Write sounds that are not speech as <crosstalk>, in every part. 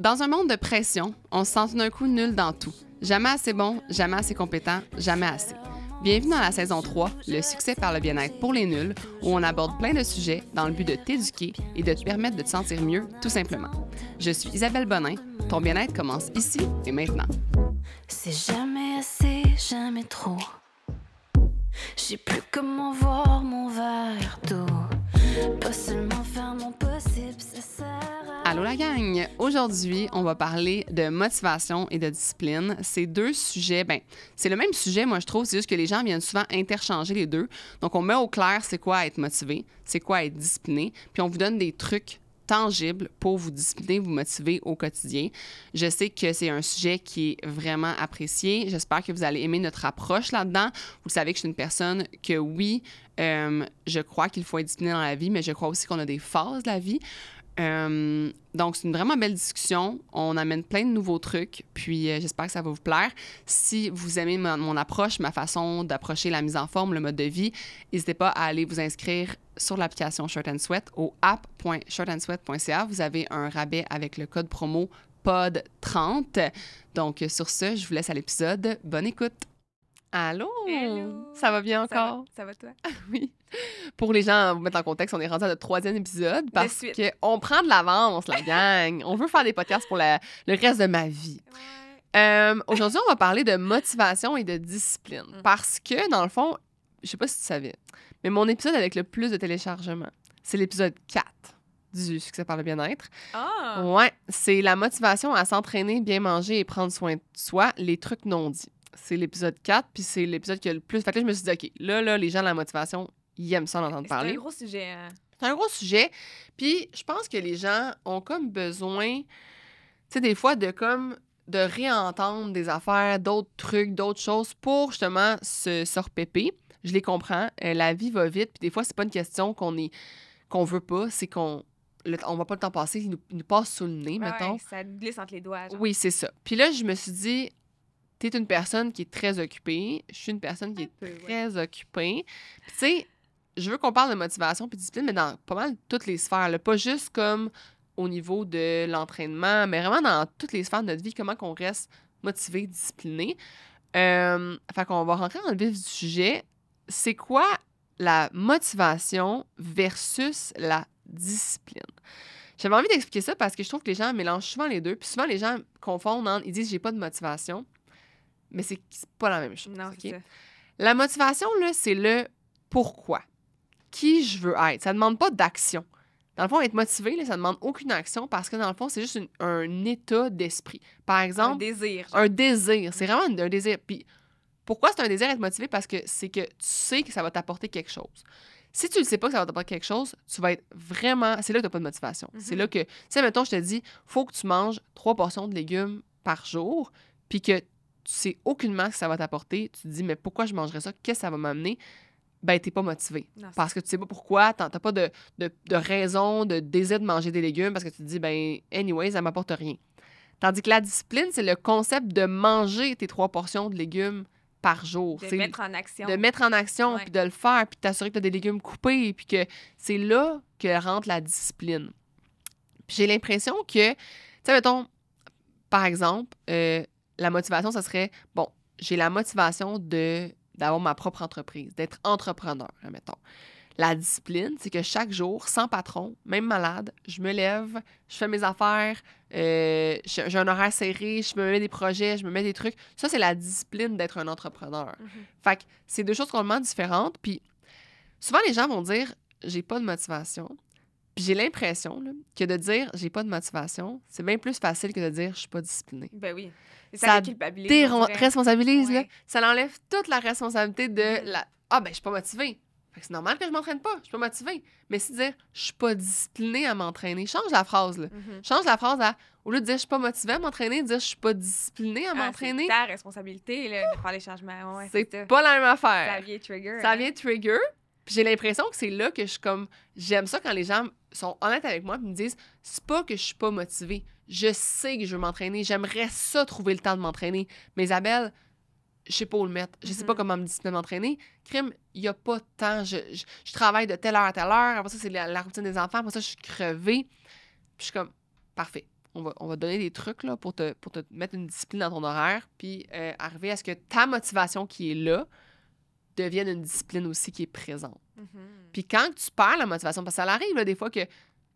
Dans un monde de pression, on se sent tout d'un coup nul dans tout. Jamais assez bon, jamais assez compétent, jamais assez. Bienvenue dans la saison 3, Le succès par le bien-être pour les nuls, où on aborde plein de sujets dans le but de t'éduquer et de te permettre de te sentir mieux, tout simplement. Je suis Isabelle Bonin. Ton bien-être commence ici et maintenant. C'est jamais assez, jamais trop. Je sais plus comment voir mon verre d'eau. Pas Allô la gang! Aujourd'hui, on va parler de motivation et de discipline. Ces deux sujets, ben, c'est le même sujet, moi je trouve, c'est juste que les gens viennent souvent interchanger les deux. Donc on met au clair c'est quoi être motivé, c'est quoi être discipliné, puis on vous donne des trucs tangibles pour vous discipliner, vous motiver au quotidien. Je sais que c'est un sujet qui est vraiment apprécié. J'espère que vous allez aimer notre approche là-dedans. Vous savez que je suis une personne que oui, euh, je crois qu'il faut être discipliné dans la vie, mais je crois aussi qu'on a des phases de la vie. Euh, donc, c'est une vraiment belle discussion. On amène plein de nouveaux trucs, puis euh, j'espère que ça va vous plaire. Si vous aimez mon, mon approche, ma façon d'approcher la mise en forme, le mode de vie, n'hésitez pas à aller vous inscrire sur l'application Short and Sweat au app.shortandsweat.ca. Vous avez un rabais avec le code promo POD30. Donc, sur ce, je vous laisse à l'épisode. Bonne écoute! Allô? Hello. Ça va bien Ça va- encore? Ça va, toi? <laughs> Oui. Pour les gens, vous mettre en contexte, on est rendu à notre troisième épisode parce qu'on prend de l'avance, la <laughs> gang. on veut faire des podcasts pour la- le reste de ma vie. Euh, Aujourd'hui, on va parler de motivation et de discipline Mm. parce que, dans le fond, je sais pas si tu savais, mais mon épisode avec le plus de téléchargements, c'est l'épisode 4 du Succès par le bien-être. Ah! Ouais, c'est la motivation à s'entraîner, bien manger et prendre soin de soi, les trucs non dits. C'est l'épisode 4, puis c'est l'épisode qui a le plus. Fait que là, je me suis dit, OK, là, là, les gens la motivation, ils aiment ça en entendre C'est un parler. gros sujet. hein. C'est un gros sujet. Puis je pense que les gens ont comme besoin, tu sais, des fois, de comme de réentendre des affaires, d'autres trucs, d'autres choses pour justement se, se repéper. Je les comprends. Euh, la vie va vite. Puis des fois, c'est pas une question qu'on est qu'on veut pas, c'est qu'on le- on va pas le temps passer, il nous, il nous passe sous le nez, Ouais, mettons. ça glisse entre les doigts. genre. Oui, c'est ça. Puis là, je me suis dit, t'es une personne qui est très occupée. Je suis une personne qui Un est peu, ouais. très occupée. Puis tu sais, je veux qu'on parle de motivation puis discipline, mais dans pas mal toutes les sphères. là. Pas juste comme au niveau de l'entraînement, mais vraiment dans toutes les sphères de notre vie, comment qu'on reste motivé, discipliné. Euh, fait qu'on va rentrer dans le vif du sujet. C'est quoi la motivation versus la discipline? J'avais envie d'expliquer ça parce que je trouve que les gens mélangent souvent les deux. Puis souvent, les gens confondent, entre- ils disent j'ai pas de motivation, mais c'est pas la même chose. Non. La motivation, là, c'est le pourquoi. Qui je veux être. Ça demande pas d'action. Dans le fond, être motivé, là, ça demande aucune action parce que dans le fond, c'est juste une- un état d'esprit. Par Un exemple, désir. genre. un désir. C'est vraiment un désir. Puis pourquoi c'est un désir être motivé? Parce que c'est que tu sais que ça va t'apporter quelque chose. Si tu ne sais pas que ça va t'apporter quelque chose, tu vas être vraiment. C'est là que tu n'as pas de motivation. C'est Mhm. là que. Tu sais, mettons, je te dis, faut que tu manges trois portions de légumes par jour, puis que tu sais aucunement ce que ça va t'apporter. Tu te dis, mais pourquoi je mangerais ça? Qu'est-ce que ça va m'amener? Ben, t'es pas motivé. Non, Parce que tu sais pas pourquoi, t'as t'as pas de, de, de raison, de désir de manger des légumes parce que tu te dis, ben, anyway, ça m'apporte rien. Tandis que la discipline, c'est le concept de manger tes trois portions de légumes par jour. de mettre en action. de mettre en action, puis de le faire, puis de t'assurer que tu as des légumes coupés, puis que c'est là que rentre la discipline. J'ai l'impression que, tu sais, mettons, par exemple, euh, la motivation, ça serait, bon, j'ai la motivation de d'avoir ma propre entreprise, d'être entrepreneur, mettons. La discipline, c'est que chaque jour, sans patron, même malade, je me lève, je fais mes affaires, euh, j'ai un horaire serré, je me mets des projets, je me mets des trucs. Ça, c'est la discipline d'être un entrepreneur. Mhm. Fait que c'est deux choses complètement différentes. Puis souvent, les gens vont dire j'ai pas de motivation. Puis j'ai l'impression que de dire j'ai pas de motivation, c'est bien plus facile que de dire je suis pas discipliné. Ben oui. Et Ça Ça déculpabilise. on Déron- dirait. responsabilise, là. Ouais. Ça enlève toute la responsabilité de Mhm. la Ah, ben, je suis pas motivée. Fait que c'est normal que je m'entraîne pas. Je suis pas motivée. Mais si dire je suis pas disciplinée à m'entraîner, change la phrase, là. Mhm. Change la phrase à, au lieu de dire je suis pas motivée à m'entraîner, dire je suis pas disciplinée à Ah, m'entraîner. C'est ta responsabilité là, de faire les changements. Ouais, c'est pas la même affaire. Ça vient trigger. Ça hein. vient trigger. Puis j'ai l'impression que c'est là que je suis comme. J'aime ça quand les gens sont honnêtes avec moi et me disent c'est pas que je suis pas motivée. Je sais que je veux m'entraîner. J'aimerais ça trouver le temps de m'entraîner. Mais Isabelle, je sais pas où le mettre. Je sais pas Mhm. comment me discipliner m'entraîner. Crime, il y a pas de temps. Je, je, je travaille de telle heure à telle heure. Après ça, c'est la, la routine des enfants. Après ça, je suis crevée. Puis je suis comme, parfait. on va, on va donner des trucs là, pour, te, pour te mettre une discipline dans ton horaire, puis euh, arriver à ce que ta motivation qui est là devienne une discipline aussi qui est présente. Mhm. Puis quand tu perds la motivation, parce que ça arrive là, des fois que,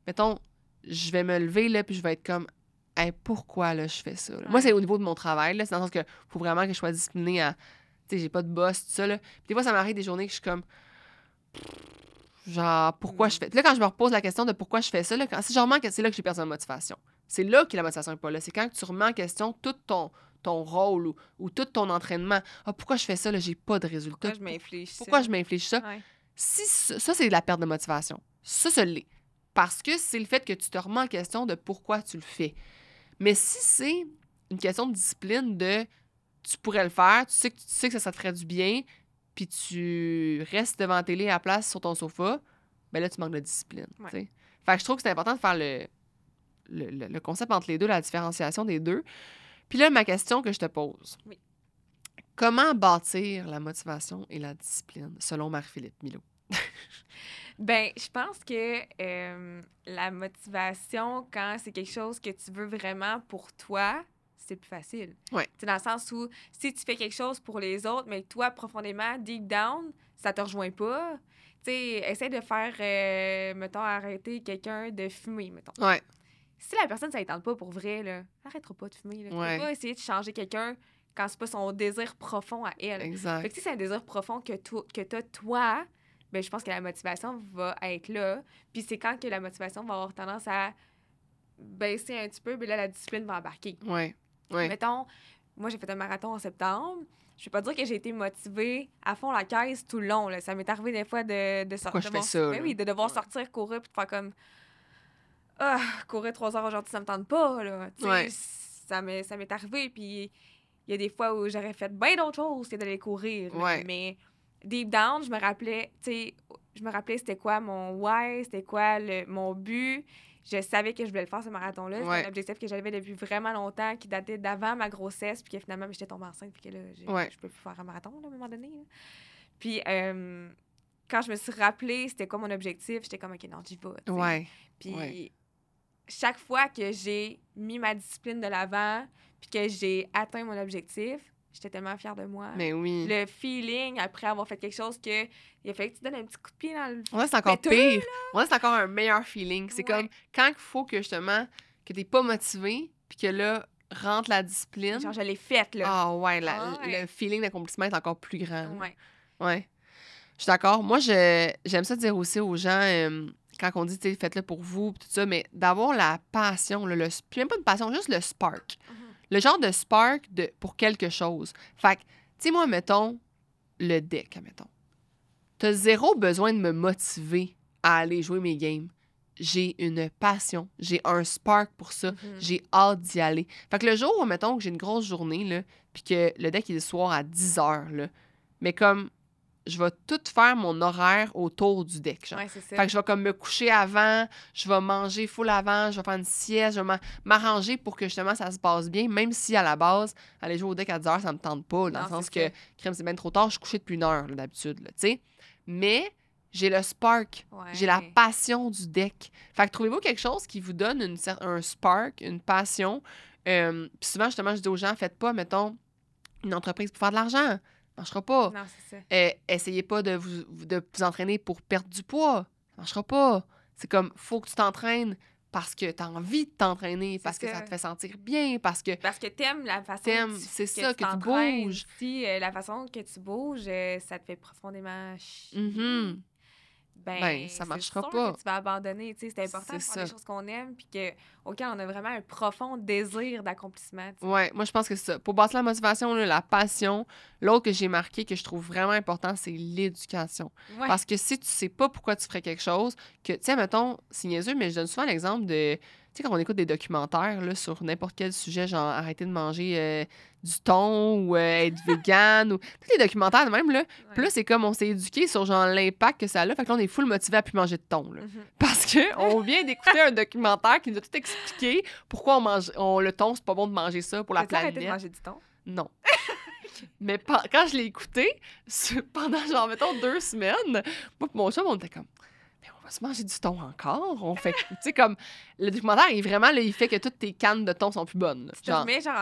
mettons, je vais me lever là, puis je vais être comme, Hey, pourquoi là, je fais ça? là? Moi, c'est au niveau de mon travail, c'est dans le sens que faut vraiment que je sois disciplinée à. Tu sais, j'ai pas de boss, tout ça. Là. Puis des fois, ça m'arrive des journées que je suis comme. Genre, pourquoi je fais. Là, quand je me repose la question de pourquoi je fais ça, là, quand... si je remets en question, c'est là que j'ai perdu ma motivation. C'est là que la motivation n'est pas là. C'est quand tu remets en question tout ton, ton rôle ou, ou tout ton entraînement. Ah, pourquoi je fais ça? Là, j'ai pas de résultat. Pourquoi je m'inflige Pourquoi ça? je m'inflige ça? Ouais. si ça, ça, c'est de la perte de motivation. Ça, ça l'est. Parce que c'est le fait que tu te remets en question de pourquoi tu le fais. Mais si c'est une question de discipline, de tu pourrais le faire, tu sais que, tu sais que ça, ça te ferait du bien, puis tu restes devant la télé à la place sur ton sofa, ben là, tu manques de discipline. Ouais. Fait que je trouve que c'est important de faire le, le, le- le concept entre les deux, la différenciation des deux. Puis là, ma question que je te pose. Oui. Comment bâtir la motivation et la discipline, selon Marie-Philippe Milo? <laughs> Ben, je pense que euh, la motivation, quand c'est quelque chose que tu veux vraiment pour toi, c'est plus facile. Ouais. C'est dans le sens où si tu fais quelque chose pour les autres, mais toi, profondément, deep down, ça te rejoint pas. Tu sais, essaie de faire, euh, mettons, arrêter quelqu'un de fumer, mettons. Ouais. Si la personne, ça ne tente pas pour vrai, là, arrêtera pas de fumer. Là. Tu Ouais. pas essayer de changer quelqu'un quand c'est pas son désir profond à elle. Fait Exact. que si c'est un désir profond que tu que as toi, ben je pense que la motivation va être là. Puis c'est quand que la motivation va avoir tendance à baisser un petit peu, ben là, la discipline va embarquer. Ouais. Ouais. Mettons, moi, j'ai fait un marathon en septembre. Je vais pas dire que j'ai été motivée à fond la caisse tout le long. Là. Ça m'est arrivé des fois de, de Pourquoi sortir. je fais ça, là? oui, de devoir Ouais. sortir, courir, puis de faire comme. Ah, courir trois heures aujourd'hui, ça me tente pas. Là. Ouais. Ça m'est arrivé. Puis il y a des fois où j'aurais fait bien d'autres choses que d'aller courir. là. Mais deep down, je me rappelais, tu sais, je me rappelais c'était quoi mon why, c'était quoi le, mon but. Je savais que je voulais le faire, ce marathon-là. C'était Ouais. un objectif que j'avais depuis vraiment longtemps, qui datait d'avant ma grossesse, puis que finalement, j'étais tombée enceinte, puis que là, j'ai- Ouais. je peux plus faire un marathon, là, à un moment donné. là. Puis, euh, quand je me suis rappelé c'était quoi mon objectif, j'étais comme, OK, non, j'y vais. Ouais. Puis chaque fois que j'ai mis ma discipline de l'avant, puis que j'ai atteint mon objectif, j'étais tellement fière de moi. Mais oui. Le feeling après avoir fait quelque chose que il a fallu que tu donnes un petit coup de pied dans le que c'est encore pire. Que c'est encore un meilleur feeling. C'est Ouais. comme quand il faut que justement que t'es pas motivé, puis que là rentre la discipline. genre je l'ai faite là. Ah ouais, la- Ah ouais. le feeling d'accomplissement est encore plus grand. Ouais. Ouais. Je suis d'accord. Moi, je, j'aime ça dire aussi aux gens, euh, quand on dit, faites-le pour vous, tout ça, mais d'avoir la passion, là, le, puis même pas une passion, juste le spark. Mhm. Le genre de spark de, pour quelque chose. Fait que, tu sais, moi, mettons, le deck, mettons. T'as zéro besoin de me motiver à aller jouer mes games. J'ai une passion, j'ai un spark pour ça, Mhm. j'ai hâte d'y aller. Fait que le jour, mettons, que j'ai une grosse journée, là, puis que le deck est le soir à 10 heures, là, mais comme je vais tout faire mon horaire autour du deck. Genre. Ouais, c'est ça. Fait que je vais comme me coucher avant, je vais manger full avant, je vais faire une sieste, je vais m'a- m'arranger pour que justement ça se passe bien, même si à la base, aller jouer au deck à 10 heures, ça me tente pas, dans Non, le sens que, crème, c'est bien trop tard, je suis couchée depuis une heure, d'habitude, tu sais. Mais j'ai le spark, j'ai la passion du deck. Fait que trouvez-vous quelque chose qui vous donne une, un spark, une passion? Euh, Puis souvent, justement, je dis aux gens, faites pas, mettons, une entreprise pour faire de l'argent. Ça marchera pas. Non, c'est ça. Euh, essayez pas de vous, de vous entraîner pour perdre du poids. Ça marchera pas. C'est comme, faut que tu t'entraînes parce que tu as envie de t'entraîner, parce que ça. te fait sentir bien, parce que Parce que t'aimes la façon T'aimes, que tu- c'est ça, que tu bouges. Si euh, la façon que tu bouges, euh, ça te fait profondément chier, Mhm. Ben, Ben, ça marchera sûr pas. que tu vas abandonner. tu sais, C'est important de faire des choses qu'on aime puis que, auquel on a vraiment un profond désir d'accomplissement. Ouais, moi je pense que c'est ça. Pour bâtir la motivation, là, la passion, l'autre que j'ai marqué que je trouve vraiment important, c'est l'éducation. Ouais. Parce que si tu sais pas pourquoi tu ferais quelque chose, que, tu sais, mettons, c'est niaiseux, mais je donne souvent l'exemple de, sais, quand on écoute des documentaires là, sur n'importe quel sujet, genre arrêter de manger euh, du thon ou euh, être <laughs> vegan, ou tous les documentaires même, là. Puis là, c'est comme on s'est éduqué sur genre l'impact que ça a. Fait que là, on est full motivé à plus manger de thon, là. Mhm. Parce que <laughs> on vient d'écouter un documentaire qui nous a tout expliqué pourquoi on mange, on, le thon, c'est pas bon de manger ça pour la T'as-tu arrêté de planète. manger du thon? Non. <laughs> Mais quand je l'ai écouté, pendant genre, mettons, deux semaines, moi mon chum, on était comme, va se manger du thon encore? On fait, tu sais, comme, le documentaire, il vraiment, là, il fait que toutes tes cannes de thon sont plus bonnes. là. Tu te Genre, remets genre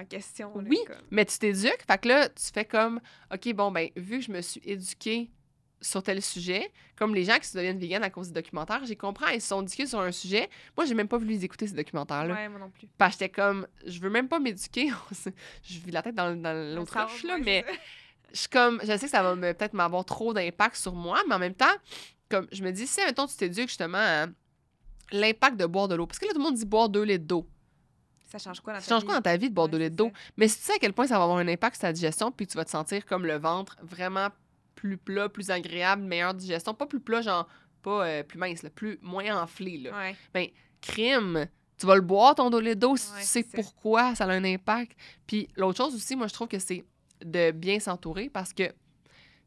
en question. là, Oui. comme. mais tu t'éduques, fait que là, tu fais comme, OK, bon, ben, vu que je me suis éduquée sur tel sujet, comme les gens qui se deviennent véganes à cause des documentaires, j'ai compris, ils se sont éduqués sur un sujet. Moi, j'ai même pas voulu les écouter, ces documentaires-là. Ouais, moi non plus. Parce que j'étais comme, je veux même pas m'éduquer. <laughs> je vis la tête dans, dans l'autre roche, là, mais je comme, je sais que ça va peut-être m'avoir trop d'impact sur moi, mais en même temps, comme je me dis, si, mettons, tu t'éduques justement à l'impact de boire de l'eau. Parce que là, tout le monde dit boire 2 litres d'eau. Ça change quoi dans Ça ta change quoi dans ta vie de boire Ouais, 2 c'est litres d'eau? ça. Mais si tu sais à quel point ça va avoir un impact sur ta digestion, puis tu vas te sentir comme le ventre vraiment plus plat, plus agréable, meilleure digestion. Pas plus plat, genre, pas euh, plus mince, là, plus moins enflé, là. Ouais. crime. Tu vas le boire, ton 2 litres d'eau, si Ouais, tu sais ça. pourquoi ça a un impact. Puis l'autre chose aussi, moi, je trouve que c'est de bien s'entourer parce que,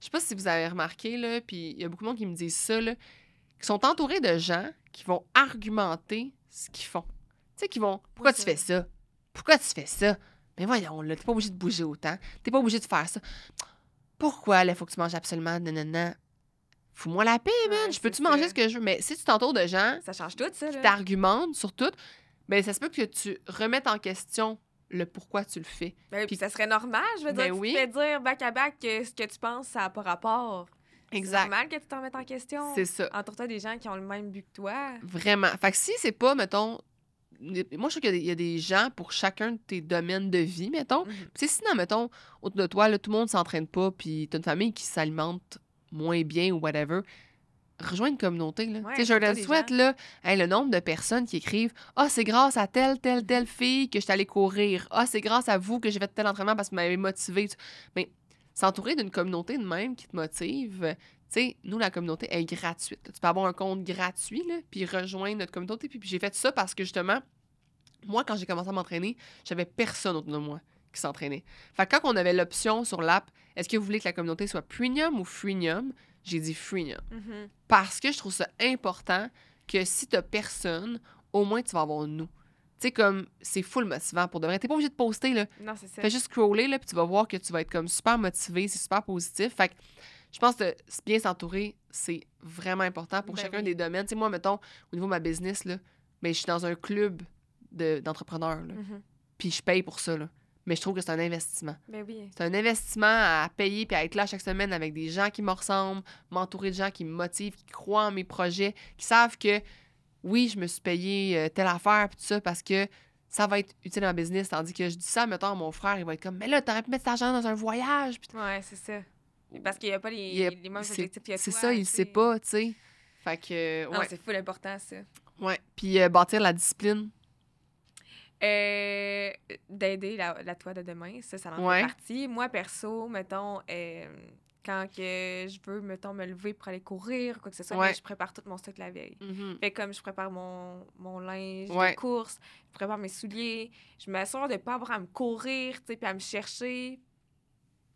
je sais pas si vous avez remarqué, là, puis il y a beaucoup de monde qui me disent ça, là, qui sont entourés de gens qui vont argumenter ce qu'ils font. Tu sais, qui vont Pourquoi Oui, tu fais ça? Pourquoi tu fais ça Mais voyons, là, t'es pas obligé de bouger autant. T'es pas obligé de faire ça. Pourquoi, là, faut que tu manges absolument nanana? Fous-moi la paix, man. Ouais, je peux-tu manger ce que je veux? Mais si tu t'entoures de gens Ça change tout, ça. qui Là. t'argumentent sur tout, ben ça se peut que tu remettes en question le pourquoi tu le fais. Ben, Puis- puis ça serait normal, je veux Ben dire. oui. Tu te fais dire back à back que ce que tu penses, ça n'a pas rapport. C'est normal que tu t'en mettes en question. C'est ça. Entoure-toi des gens qui ont le même but que toi. Vraiment. Fait que si c'est pas, mettons. Moi, je trouve qu'il y a des- il y, a des gens pour chacun de tes domaines de vie, mettons. Mhm. Puis tu sais, sinon, mettons, autour de toi, là, tout le monde s'entraîne pas, puis t'as une famille qui s'alimente moins bien ou whatever. Rejoins une communauté, là. Ouais, des Sweat, gens. là, le nombre de personnes qui écrivent « Ah, c'est grâce à telle, telle, telle fille que je suis allée courir. Ah, c'est grâce à vous que j'ai fait tel entraînement parce que vous m'avez motivé. » Mais s'entourer d'une communauté de même qui te motive, tu sais, nous, la communauté est gratuite. Tu peux avoir un compte gratuit, là, puis rejoindre notre communauté. Puis, puis j'ai fait ça parce que, justement, moi, quand j'ai commencé à m'entraîner, j'avais personne autour de moi qui s'entraînait. Fait que quand on avait l'option sur l'app, est-ce que vous voulez que la communauté soit premium ou freemium? J'ai dit freemium. Mhm. Parce que je trouve ça important que si t'as personne, au moins tu vas avoir nous. Tu sais, comme, c'est full motivant pour de vrai. T'es pas obligé de poster, là. Non, c'est ça. Fais juste scroller, là, puis tu vas voir que tu vas être comme super motivé, c'est super positif. Fait que je pense que bien s'entourer, c'est vraiment important pour Ben chacun oui. des domaines. Tu sais, moi, mettons, au niveau de ma business, là, ben, je suis dans un club de- d'entrepreneurs, là, Mhm. puis je paye pour ça, là. Mais je trouve que c'est un investissement. Ben oui. C'est un investissement à payer puis à être là chaque semaine avec des gens qui me ressemblent, m'entourer de gens qui me motivent, qui croient en mes projets, qui savent que oui, je me suis payé euh, telle affaire puis tout ça parce que ça va être utile ma business. Tandis que je dis ça, mettons, à mon frère, il va être comme, mais là, t'aurais pu mettre cet argent dans un voyage. Puis Ouais, c'est ça. Parce qu'il n'y a pas les, y a- mêmes c'est- objectifs que toi. c'est ça, il tu sait pas, tu sais. Fait que, ouais. c'est full important, ça. ouais. Puis euh, bâtir la discipline. Euh, D'aider la, la toi de demain, ça, ça en Ouais. fait partie. Moi, perso, mettons, euh, quand que je veux, mettons, me lever pour aller courir, quoi que ce soit, Ouais. ben, je prépare tout mon stock la veille. Mhm. Fait comme je prépare mon, mon linge Ouais. de course, je prépare mes souliers, je m'assure de pas avoir à me courir, tu sais, puis à me chercher.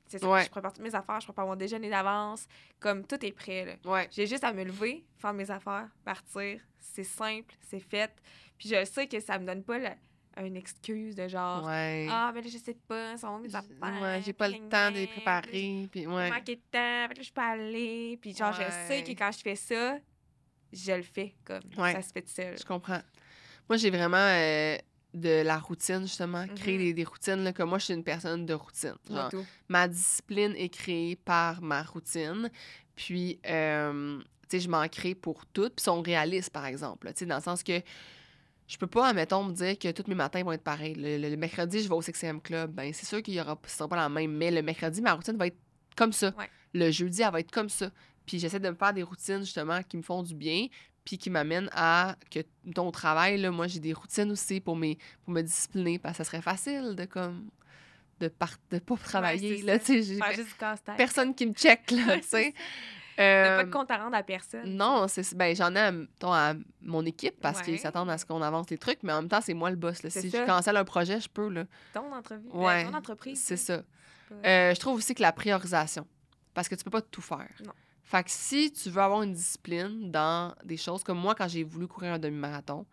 C'est ça, Ouais. je prépare toutes mes affaires, je prépare mon déjeuner d'avance, comme tout est prêt. J'ai juste à me lever, faire mes affaires, partir. C'est simple, c'est fait. Puis je sais que ça me donne pas la- une excuse de genre Ouais. Ah, mais là, je sais pas, sont où mes affaires? ouais, j'ai pas le temps de les préparer. Puis ouais. de temps, je peux aller. Puis genre, je sais que quand je fais ça, je le fais comme Ouais. ça se fait tout seul. Je comprends. Moi, j'ai vraiment euh, de la routine, justement. Créer Mhm. des, des routines. Là, comme moi, je suis une personne de routine. Genre, tout. ma discipline est créée par ma routine. Puis, euh, tu sais, je m'en crée pour toutes. Puis, sont réalistes, par exemple. Tu sais, dans le sens que je peux pas, admettons, me dire que tous mes matins vont être pareils. Le, le- le mercredi, je vais au 6e club. Ben, c'est sûr qu'il y aura, ce sera pas la même. Mais le mercredi, ma routine va être comme ça. Ouais. Le jeudi, elle va être comme ça. Puis, j'essaie de me faire des routines, justement, qui me font du bien. Puis, qui m'amènent à que, ton travail, là, moi, j'ai des routines aussi pour, mes, pour me discipliner. Parce que ça serait facile de, comme, de, pas travailler. c'est là, tu sais, personne qui me check, là, <laughs> tu sais. T'as pas Euh, de compte à rendre à personne. non, c'est ben j'en ai à, à mon équipe parce qu'ils Ouais. s'attendent à ce qu'on avance les trucs, mais en même temps, c'est moi le boss. Là. Si ça. je cancelle un projet, je peux. Là. Ton entreprise. Ouais, ton entreprise. C'est ça. Euh, je trouve aussi que la priorisation, parce que tu peux pas tout faire. Non. Fait que si tu veux avoir une discipline dans des choses comme moi, quand j'ai voulu courir un demi-marathon,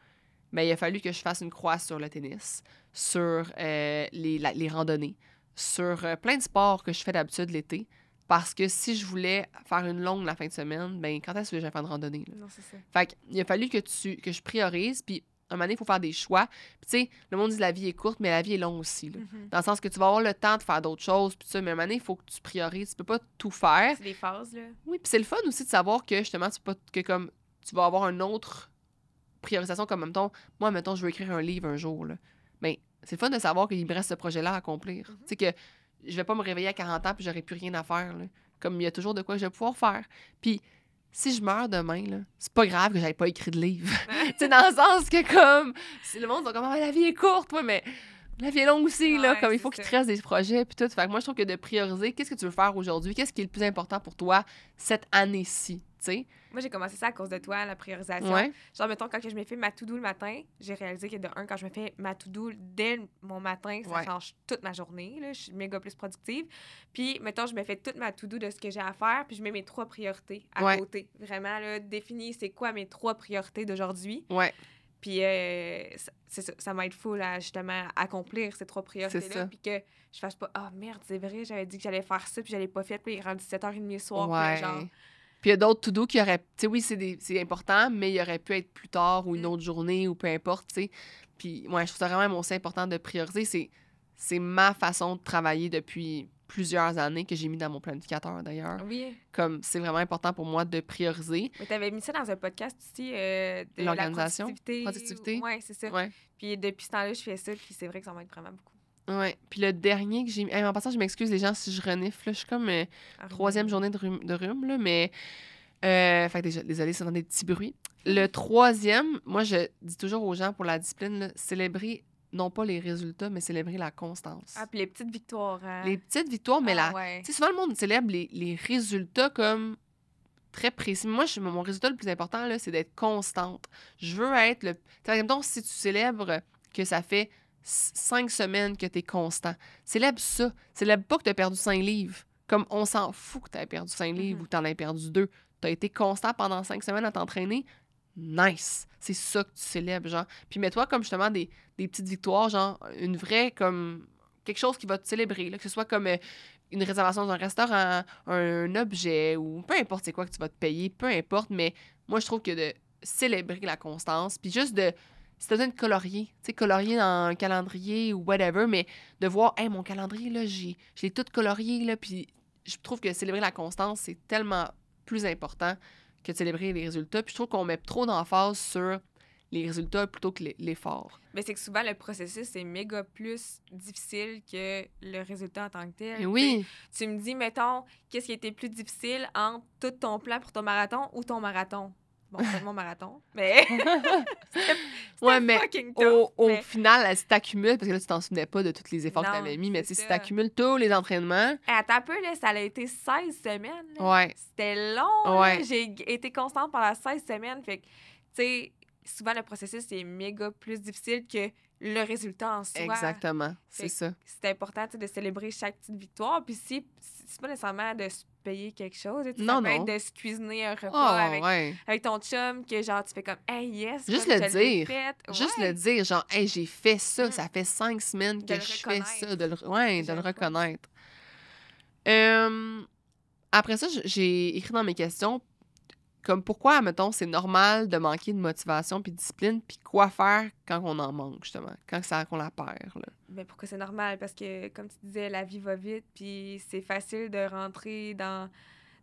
ben, il a fallu que je fasse une croix sur le tennis, sur euh, les, la- les randonnées, sur euh, plein de sports que je fais d'habitude l'été. Parce que si je voulais faire une longue la fin de semaine, ben quand est-ce que je vais faire une randonnée? là? Non, c'est ça. Fait qu'il a fallu que, tu, que je priorise, puis un moment donné, il faut faire des choix. Puis tu sais, le monde dit la vie est courte, mais la vie est longue aussi. là. Mhm. Dans le sens que tu vas avoir le temps de faire d'autres choses, puis ça, mais à un moment donné, il faut que tu priorises. Tu peux pas tout faire. C'est des phases, là. Oui, puis c'est le fun aussi de savoir que justement, tu, peux pas, que comme, tu vas avoir une autre priorisation, comme, mettons, moi, mettons, je veux écrire un livre un jour, là. Mais c'est le fun de savoir qu'il me reste ce projet-là à accomplir. Mhm. Tu sais, que je vais pas me réveiller à 40 ans puis j'aurai plus rien à faire, là. Comme il y a toujours de quoi je vais pouvoir faire. Puis si je meurs demain, là, c'est pas grave que j'avais pas écrit de livre. <laughs> sais, dans le sens que, comme, si le monde dit comme, Ah, la vie est courte, ouais, mais la vie est longue aussi, là. Comme il c'est faut qu'il te ça. reste des projets, puis tout. Fait que moi, je trouve que de prioriser, qu'est-ce que tu veux faire aujourd'hui? Qu'est-ce qui est le plus important pour toi cette année-ci, sais? Moi, j'ai commencé ça à cause de toi, la priorisation. Ouais. Genre, mettons, quand que je me fais ma to-do le matin, j'ai réalisé que de un, quand je me fais ma to-do dès mon matin, ça Ouais. change toute ma journée. Là, je suis méga plus productive. Puis, mettons, je me fais toute ma to-do de ce que j'ai à faire, puis je mets mes trois priorités à Ouais. côté. Vraiment, là, définis c'est quoi mes trois priorités d'aujourd'hui. Ouais. Puis, euh, ça, ça, ça m'aide full à justement accomplir ces trois priorités-là. Puis que je fasse pas, ah merde, c'est vrai, j'avais dit que j'allais faire ça, puis j'allais pas faire, puis il est rendu 7h30 le soir. puis là, Ouais. genre, Puis il y a d'autres to-do qui auraient. Tu sais, oui, c'est des- c'est important, mais il aurait pu être plus tard ou une Mm. autre journée ou peu importe, tu sais. Puis, ouais, je trouve ça vraiment aussi important de prioriser. C'est- C'est ma façon de travailler depuis plusieurs années que j'ai mis dans mon planificateur, d'ailleurs. oui. Comme c'est vraiment important pour moi de prioriser. Mais t'avais mis ça dans un podcast aussi euh, de L'organisation? La productivité. Productivité? Ouais, c'est ça. Ouais. Puis depuis ce temps-là, je fais ça, puis c'est vrai que ça m'aide vraiment beaucoup. Ouais. Puis le dernier que j'ai mis. Hey, en passant, je m'excuse les gens si je renifle. là. Je suis comme euh, troisième journée de rhume, de rhume là, mais. Euh, fait que déjà, désolé, c'est dans des petits bruits. Le troisième, moi, je dis toujours aux gens pour la discipline, là, célébrer non pas les résultats, mais célébrer la constance. Ah, puis les petites victoires. hein. Les petites victoires, mais Ah, la. ouais. Tu sais, souvent, le monde célèbre les, les résultats comme très précis. Moi, je- mon résultat le plus important, là, c'est d'être constante. Je veux être le. Tu si tu célèbres que ça fait cinq semaines que tu es constant, célèbre ça. Célèbre pas que tu as perdu cinq livres. Comme on s'en fout que tu as perdu cinq livres Mhm. ou que tu en as perdu deux. Tu as été constant pendant cinq semaines à t'entraîner? Nice. C'est ça que tu célèbres, genre. Puis mets-toi comme justement des, des petites victoires, genre une vraie, comme quelque chose qui va te célébrer, là, que ce soit comme euh, une réservation dans un restaurant, un objet ou peu importe c'est quoi que tu vas te payer, peu importe, mais moi je trouve que de célébrer la constance, puis juste de si t'as besoin de colorier, tu sais, colorier dans un calendrier ou whatever, mais de voir, hey, mon calendrier, là, j'ai, j'ai tout colorié, là, puis je trouve que célébrer la constance, c'est tellement plus important que de célébrer les résultats. Puis je trouve qu'on met trop d'emphase sur les résultats plutôt que l'e- l'effort. Mais c'est que souvent, le processus est méga plus difficile que le résultat en tant que tel. Oui, Tu me dis, mettons, qu'est-ce qui a été plus difficile entre tout ton plan pour ton marathon ou ton marathon? Bon, c'est <laughs> mon marathon, mais <laughs> ouais, mais fucking tough, au, au mais- final, si t'accumules, parce que là, tu t'en souvenais pas de tous les efforts que Non, t'avais mis, mais si t'accumules tous les entraînements, Hey, attends un peu, là, ça a été 16 semaines. là. ouais, C'était long. Ouais. J'ai été constante pendant 16 semaines. Fait que, tu sais, souvent, le processus est méga plus difficile que le résultat en soi. exactement, c'est que ça. C'est important de célébrer chaque petite victoire. Puis si, c'est pas nécessairement de payer quelque chose. tu Non, ça peut non. être de se cuisiner un repas Oh, avec, ouais. avec ton chum, que genre, tu fais comme, hey, yes, Juste comme le dire. Juste le dire, genre, hey, j'ai fait ça, Mm. ça fait cinq semaines que De je fais ça, de le, ouais, de le reconnaître. Euh, après ça, j'ai écrit dans mes questions, comme pourquoi, mettons, c'est normal de manquer de motivation puis de discipline, puis quoi faire quand on en manque, justement, quand ça qu'on la perd, là? Mais pourquoi c'est normal? Parce que, comme tu disais, la vie va vite, puis c'est facile de rentrer dans.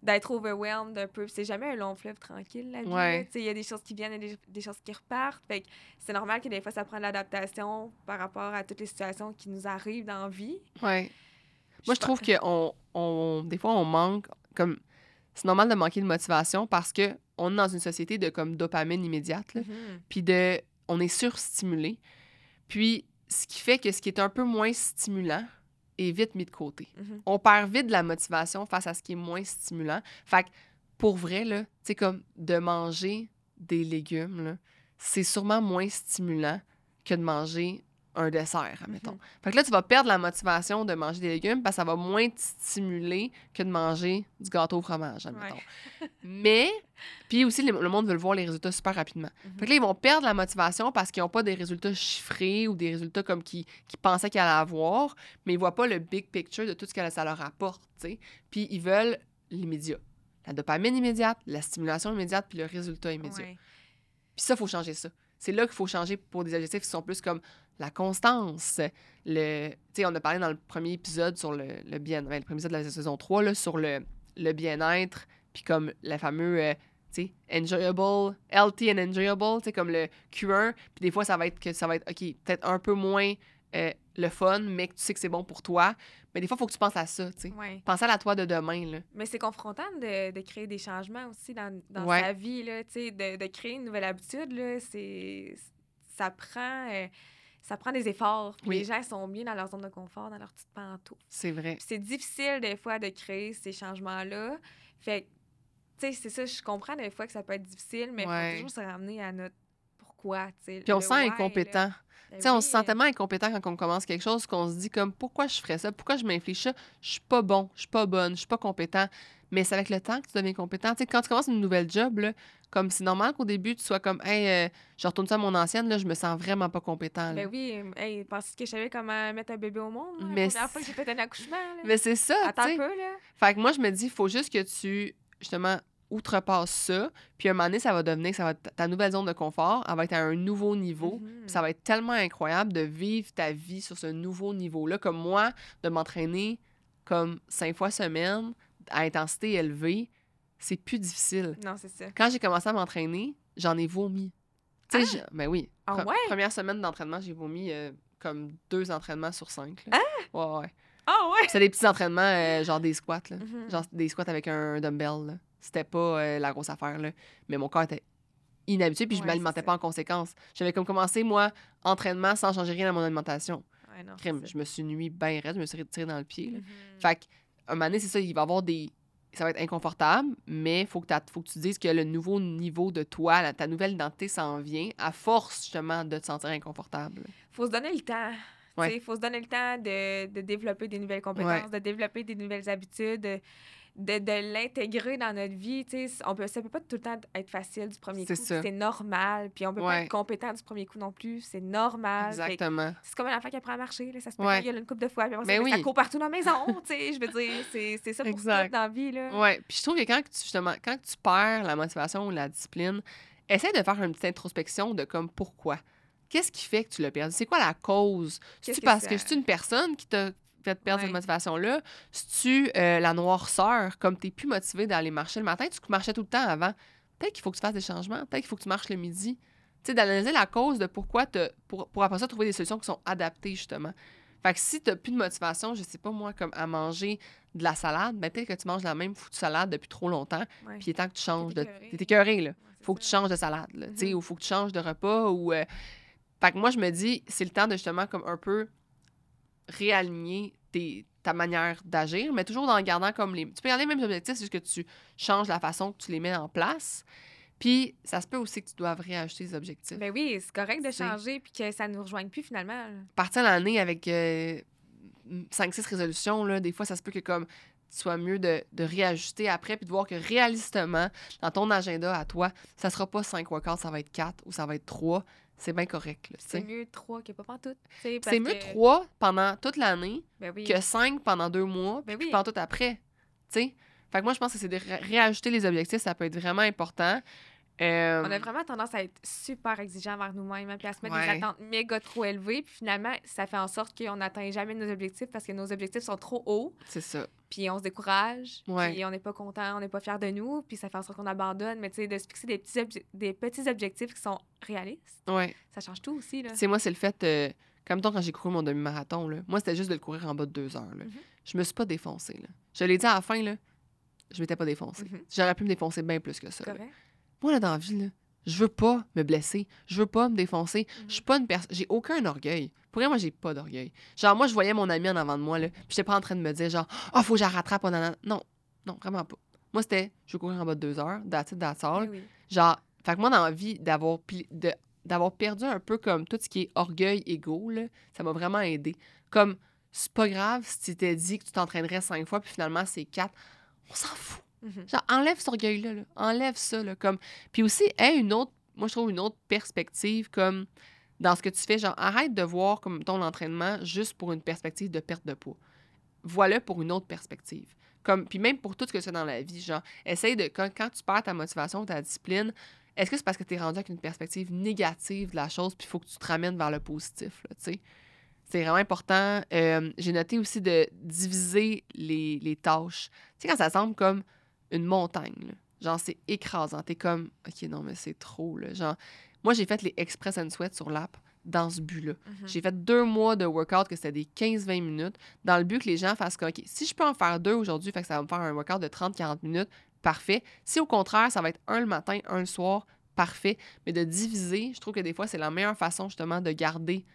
d'être overwhelmed un peu. C'est jamais un long fleuve tranquille, la vie. Ouais. Il y a des choses qui viennent et des, des choses qui repartent. Fait que c'est normal que des fois, ça prend de l'adaptation par rapport à toutes les situations qui nous arrivent dans la vie. Ouais. Moi, je trouve que on, on- des fois, on manque, comme, c'est normal de manquer de motivation parce que on est dans une société de, comme, dopamine immédiate, là. Mhm. puis de on est surstimulé. Puis ce qui fait que ce qui est un peu moins stimulant est vite mis de côté. Mhm. On perd vite de la motivation face à ce qui est moins stimulant. Fait que pour vrai là, tu sais comme de manger des légumes c'est sûrement moins stimulant que de manger un dessert, admettons. Mhm. Fait que là, tu vas perdre la motivation de manger des légumes parce que ça va moins te stimuler que de manger du gâteau au fromage, admettons. <laughs> Mais, puis aussi, le monde veut voir les résultats super rapidement. Mhm. Fait que là, ils vont perdre la motivation parce qu'ils n'ont pas des résultats chiffrés ou des résultats comme qu'ils qu'ils pensaient qu'ils allaient avoir, mais ils voient pas le big picture de tout ce que ça leur apporte, tu sais. Puis ils veulent l'immédiat. La dopamine immédiate, la stimulation immédiate, puis le résultat immédiat. Puis ça, il faut changer ça. C'est là qu'il faut changer pour des objectifs qui sont plus comme la constance. Le, on a parlé dans le premier épisode sur le, le bien ben, le premier épisode de la saison 3, là, sur le, le bien-être, puis comme le fameux, euh, sais, enjoyable, healthy and enjoyable, sais, comme le Q1. Puis des fois, ça va être que ça va être, OK, peut-être un peu moins euh, le fun, mais que tu sais que c'est bon pour toi. Mais des fois, il faut que tu penses à ça, tu sais. Ouais. Pense à la toi de demain, là. Mais c'est confrontant de, de créer des changements aussi dans, dans Ouais. sa vie, là, tu sais, de, de créer une nouvelle habitude, là, c'est... Ça prend... euh, ça prend des efforts. Puis Oui. Les gens sont bien dans leur zone de confort, dans leur petite pantoufle. C'est vrai. C'est difficile, des fois, de créer ces changements-là. Fait tu sais, c'est ça, je comprends des fois que ça peut être difficile, mais il Ouais. faut toujours se ramener à notre pourquoi, tu sais. Puis on se sent incompétent. Ben on se sent tellement incompétent quand on commence quelque chose qu'on se dit comme pourquoi je ferais ça, pourquoi je m'inflige ça, je suis pas bon, je suis pas bonne, je suis pas compétent. Mais c'est avec le temps que tu deviens compétent. Tu sais, quand tu commences une nouvelle job, là, comme c'est normal qu'au début tu sois comme hey, euh, je retourne ça à mon ancienne, là, je me sens vraiment pas compétent. là. Ben oui, hey, penses que je savais comment mettre un bébé au monde? Mais la première fois que c'est- j'ai fait un accouchement, là? Mais c'est ça, Attends tu un peu, là. Fait que moi, je me dis, il faut juste que tu, justement, outrepasses ça. Puis à un moment donné, ça va devenir, ça va être ta nouvelle zone de confort, elle va être à un nouveau niveau. Mhm. Puis Ça va être tellement incroyable de vivre ta vie sur ce nouveau niveau-là. Comme moi, de m'entraîner comme cinq fois semaine à intensité élevée, c'est plus difficile. Non, c'est ça. Quand j'ai commencé à m'entraîner, j'en ai vomi. Tu sais, j'ai- ben oui. Ah Pre- ouais? Première semaine d'entraînement, j'ai vomi euh, comme deux entraînements sur cinq. là. Ouais, ouais. Ah ouais! C'est des petits entraînements, euh, genre des squats, là. Mhm. Genre des squats avec un dumbbell. C'était pas euh, la grosse affaire, là. Mais mon corps était inhabitué, puis je Ouais, m'alimentais pas en conséquence. J'avais comme commencé, moi, entraînement sans changer rien à mon alimentation. Ouais, non, Crime, je me suis nuit bien raide, je me suis retirée dans le pied, là. Mhm. Fait que, un moment donné, c'est ça, il va y avoir des... Ça va être inconfortable, mais faut que, t'as- faut que tu dises que le nouveau niveau de toi, la- ta nouvelle identité s'en vient à force, justement, de te sentir inconfortable. faut se donner le temps. Ouais. Il faut se donner le temps de, de développer des nouvelles compétences, de développer des nouvelles habitudes, de, de, l'intégrer dans notre vie. tu sais. On peut, ça peut pas tout le temps être facile du premier coup. C'est ça. C'est normal. Puis on peut pas être compétent du premier coup non plus. C'est normal. Exactement. C'est comme un enfant qui apprend à marcher. Là. Ça se peut Ouais. qu'il y a une coupe de fois. Puis Mais ça, oui. ça court partout dans la maison. tu sais. Je veux dire, c'est c'est ça pour Exact. tout dans la vie. Ouais, puis je trouve que quand tu, justement, quand tu perds la motivation ou la discipline, essaie de faire une petite introspection de comme pourquoi. Qu'est-ce qui fait que tu l'as perdu? C'est quoi la cause? C'est parce que c'est une personne qui t'a fait perdre cette motivation-là? C'est-tu euh, la noirceur, comme t'es plus motivé d'aller marcher le matin, tu marchais tout le temps avant? Peut-être qu'il faut que tu fasses des changements, peut-être qu'il faut que tu marches le midi. Tu sais, d'analyser la cause de pourquoi t'as- pour, pour après ça trouver des solutions qui sont adaptées, justement. Fait que si t'as plus de motivation, je sais pas moi, comme à manger de la salade, ben peut-être que tu manges la même foutue salade depuis trop longtemps, puis il est temps que tu changes de... T'es écœuré, là. Ouais, Faut que tu changes de salade, là, tu sais, Mhm. ou faut que tu changes de repas, ou... euh, Fait que moi, je me dis, c'est le temps de justement comme un peu réaligner tes- ta manière d'agir, mais toujours en gardant comme les... Tu peux garder les mêmes objectifs, c'est juste que tu changes la façon que tu les mets en place. Puis, ça se peut aussi que tu doives réajuster les objectifs. Ben oui, c'est correct de changer puis que ça nous rejoigne plus finalement. Partir l'année avec 5-6 résolutions, là, des fois, ça se peut que comme tu sois mieux de, de réajuster après puis de voir que réalistement, dans ton agenda à toi, ça sera pas 5 workouts, ça va être 4 ou ça va être 3. C'est bien correct. C'est mieux trois que pas pantoute. C'est mieux que- 3 pendant toute l'année Ben oui. que 5 pendant 2 mois Ben puis oui. pendant tout après. Tu sais? Fait que moi, je pense que c'est de ré- réajuster les objectifs, ça peut être vraiment important. Euh, On a vraiment tendance à être super exigeant envers nous-mêmes, hein, puis à se mettre Ouais. des attentes méga trop élevées. Puis finalement, ça fait en sorte qu'on n'atteint jamais nos objectifs parce que nos objectifs sont trop hauts. C'est ça. Puis on se décourage. Ouais. Puis on n'est pas content, on n'est pas fier de nous. Puis ça fait en sorte qu'on abandonne. Mais tu sais, de se fixer des petits, des petits objectifs qui sont réalistes, Ouais. ça change tout aussi. Sais, moi, c'est le fait, euh, comme toi, quand j'ai couru mon demi-marathon, moi, c'était juste de le courir en bas de deux heures. Là. Mhm. Je me suis pas défoncée. Là. Je l'ai dit à la fin, là, je m'étais pas défoncée. Mhm. J'aurais pu me défoncer bien plus que ça. là. Moi, là, dans la vie, là, je veux pas me blesser. Je veux pas me défoncer. Mhm. Je suis pas une personne. J'ai aucun orgueil. Pour vrai, moi, j'ai pas d'orgueil. Genre, moi, je voyais mon ami en avant de moi, là, puis j'étais pas en train de me dire, genre, ah, faut que je la rattrape. nanana. Non, non, vraiment pas. Moi, c'était, je veux courir en bas de deux heures, that's it, that's all. Oui. Genre, fait que moi, dans la vie, d'avoir. de d'avoir perdu un peu comme tout ce qui est orgueil, égo, là, ça m'a vraiment aidé. Comme, c'est pas grave si tu t'es dit que tu t'entraînerais cinq fois, puis finalement, c'est quatre. On s'en fout. Mhm. Genre, enlève cet orgueil-là. là. Enlève ça. Là, comme... Puis aussi, aie une autre, moi, je trouve une autre perspective comme dans ce que tu fais. Genre, arrête de voir comme ton entraînement juste pour une perspective de perte de poids. Voilà pour une autre perspective. Comme, puis même pour tout ce que tu fais dans la vie, genre, essaye de, quand, tu perds ta motivation, ta discipline, est-ce que c'est parce que tu es rendu avec une perspective négative de la chose, puis il faut que tu te ramènes vers le positif, tu sais? C'est vraiment important. Euh, J'ai noté aussi de diviser les, les tâches. Tu sais, quand ça semble comme une montagne, là, genre, c'est écrasant. T'es comme, OK, non, mais c'est trop, là. Genre, moi, j'ai fait les Express and Sweat sur l'app dans ce but-là. Mhm. J'ai fait deux mois de workout que c'était des 15-20 minutes dans le but que les gens fassent comme, OK, si je peux en faire deux aujourd'hui, fait que ça va me faire un workout de 30-40 minutes, parfait. Si au contraire, ça va être un le matin, un le soir, parfait. Mais de diviser, je trouve que des fois, c'est la meilleure façon justement de garder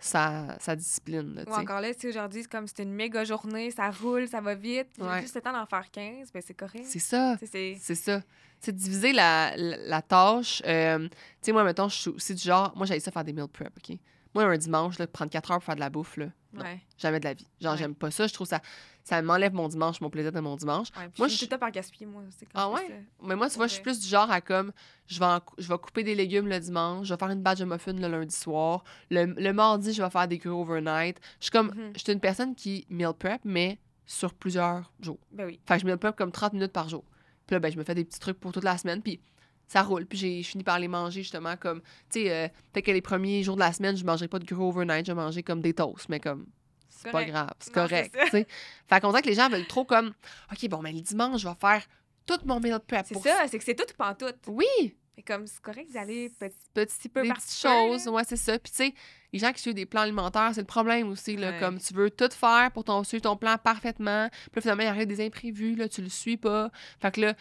sa, sa discipline. là, Ou encore là, si aujourd'hui, c'est comme c'est une méga journée, ça roule, ça va vite, j'ai Ouais. juste le temps d'en faire 15, ben c'est correct. C'est ça. C'est ça. C'est diviser la, la, la tâche. Euh, tu sais, moi, mettons, je suis aussi du genre, moi, j'allais ça faire des meal prep, OK? Moi, un dimanche, là, prendre 4 heures pour faire de la bouffe, là, non. Ouais. jamais de la vie. Genre, Ouais. j'aime pas ça. Je trouve ça, ça m'enlève mon dimanche, mon plaisir de mon dimanche. ouais. Moi, je suis tout par gaspiller, moi quand Ah ouais? ça. Mais moi, tu vois, je suis plus du genre à comme, je vais, en je vais couper des légumes le dimanche, je vais faire une batch de muffins le lundi soir. Le, le mardi, je vais faire des cures overnight. Je suis comme, Mhm. je suis une personne qui meal prep, mais sur plusieurs jours. Ben oui. Fait que je meal prep comme 30 minutes par jour. Puis là, ben, je me fais des petits trucs pour toute la semaine, puis ça roule. Puis j'ai je finis par les manger, justement, comme, tu sais, euh, peut-être que les premiers jours de la semaine, je mangerai pas de gros overnight, je manger comme des toasts, mais comme, c'est pas grave, c'est correct, tu sais. Fait qu'on dirait que les gens veulent trop comme, OK, bon, mais le dimanche, je vais faire tout mon meal prep C'est pour ça, c'est que c'est tout ou pas tout. Oui! C'est comme, c'est correct d'aller petit. Petit, peu des par petites choses, ouais, c'est ça. Puis, tu sais, les gens qui suivent des plans alimentaires, c'est le problème aussi, là. Ouais. Comme tu veux tout faire pour ton, suivre ton plan parfaitement. Puis là, finalement, il arrive des imprévus, là, tu le suis pas. Fait que là,